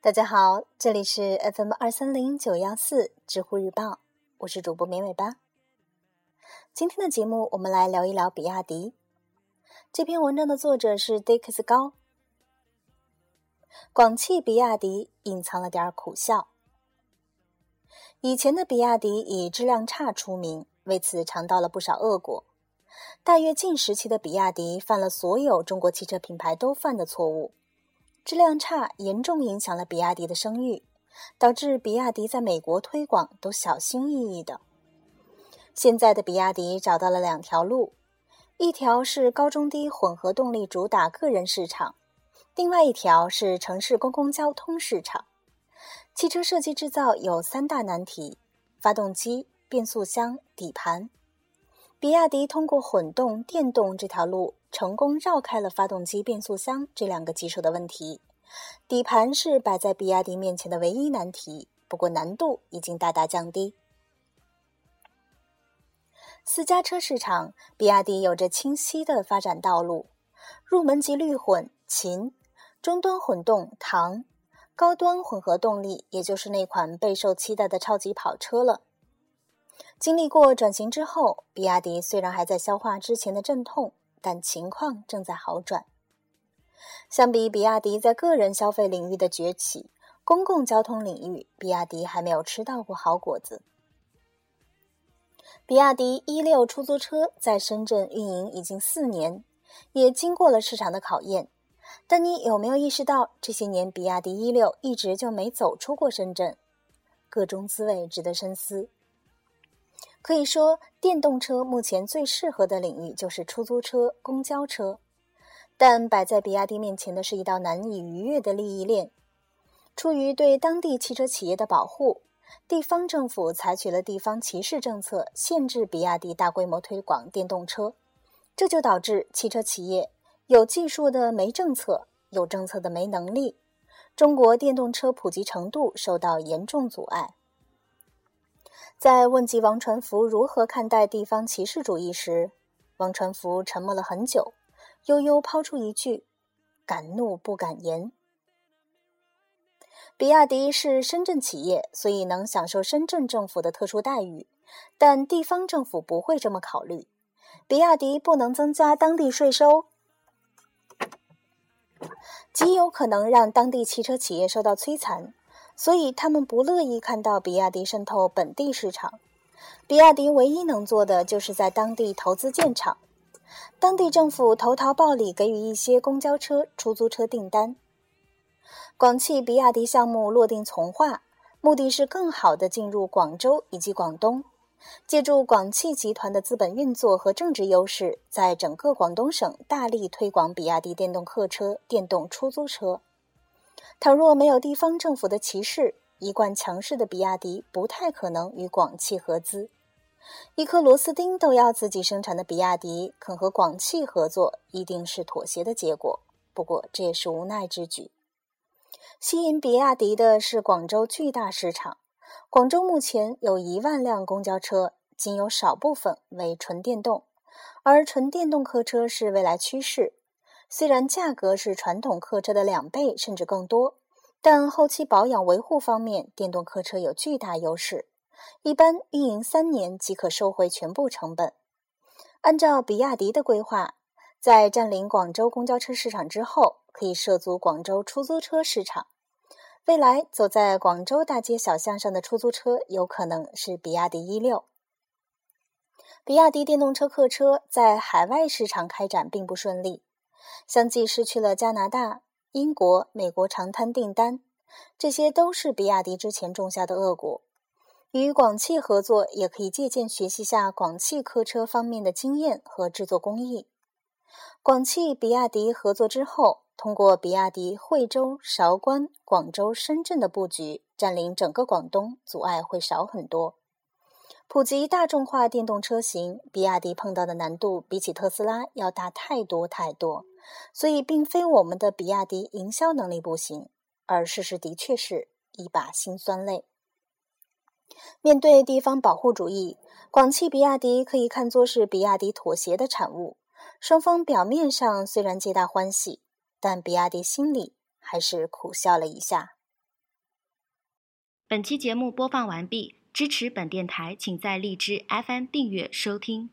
大家好，这里是 FM 二三零九幺四知乎日报，我是主播绵尾巴。今天的节目，我们来聊一聊比亚迪。这篇文章的作者是 Dix 高。广汽比亚迪隐藏了点苦笑。以前的比亚迪以质量差出名，为此尝到了不少恶果。大跃进时期的比亚迪犯了所有中国汽车品牌都犯的错误，质量差严重影响了比亚迪的声誉，导致比亚迪在美国推广都小心翼翼的。现在的比亚迪找到了两条路，一条是高中低混合动力主打个人市场，另外一条是城市公共交通市场。汽车设计制造有三大难题：发动机、变速箱、底盘。比亚迪通过混动、电动这条路，成功绕开了发动机、变速箱这两个棘手的问题。底盘是摆在比亚迪面前的唯一难题，不过难度已经大大降低。私家车市场，比亚迪有着清晰的发展道路：入门级绿混秦，中端混动唐。高端混合动力，也就是那款备受期待的超级跑车了。经历过转型之后，比亚迪虽然还在消化之前的阵痛，但情况正在好转。相比比亚迪在个人消费领域的崛起，公共交通领域，比亚迪还没有吃到过好果子。比亚迪一六出租车在深圳运营已经四年，也经过了市场的考验。但你有没有意识到，这些年比亚迪一六一直就没走出过深圳？各中滋味值得深思。可以说，电动车目前最适合的领域就是出租车、公交车。但摆在比亚迪面前的是一道难以逾越的利益链。出于对当地汽车企业的保护，地方政府采取了地方歧视政策，限制比亚迪大规模推广电动车。这就导致汽车企业。有技术的没政策，有政策的没能力，中国电动车普及程度受到严重阻碍。在问及王传福如何看待地方歧视主义时，王传福沉默了很久，悠悠抛出一句：“敢怒不敢言。”比亚迪是深圳企业，所以能享受深圳政府的特殊待遇，但地方政府不会这么考虑。比亚迪不能增加当地税收。极有可能让当地汽车企业受到摧残，所以他们不乐意看到比亚迪渗透本地市场。比亚迪唯一能做的就是在当地投资建厂，当地政府投桃报李，给予一些公交车、出租车订单。广汽比亚迪项目落定从化，目的是更好地进入广州以及广东。借助广汽集团的资本运作和政治优势，在整个广东省大力推广比亚迪电动客车、电动出租车。倘若没有地方政府的歧视，一贯强势的比亚迪不太可能与广汽合资。一颗螺丝钉都要自己生产的比亚迪，肯和广汽合作，一定是妥协的结果。不过这也是无奈之举。吸引比亚迪的是广州巨大市场。广州目前有一万辆公交车，仅有少部分为纯电动，而纯电动客车是未来趋势。虽然价格是传统客车的两倍甚至更多，但后期保养维护方面，电动客车有巨大优势。一般运营三年即可收回全部成本。按照比亚迪的规划，在占领广州公交车市场之后，可以涉足广州出租车市场。未来走在广州大街小巷上的出租车，有可能是比亚迪一六。比亚迪电动车客车在海外市场开展并不顺利，相继失去了加拿大、英国、美国长滩订单，这些都是比亚迪之前种下的恶果。与广汽合作，也可以借鉴学习下广汽客车方面的经验和制作工艺。广汽比亚迪合作之后。通过比亚迪惠州、韶关、广州、深圳的布局，占领整个广东，阻碍会少很多。普及大众化电动车型，比亚迪碰到的难度比起特斯拉要大太多太多。所以，并非我们的比亚迪营销能力不行，而事实的确是一把辛酸泪。面对地方保护主义，广汽比亚迪可以看作是比亚迪妥协的产物。双方表面上虽然皆大欢喜。但比亚迪心里还是苦笑了一下。本期节目播放完毕，支持本电台，请在荔枝 FM 订阅收听。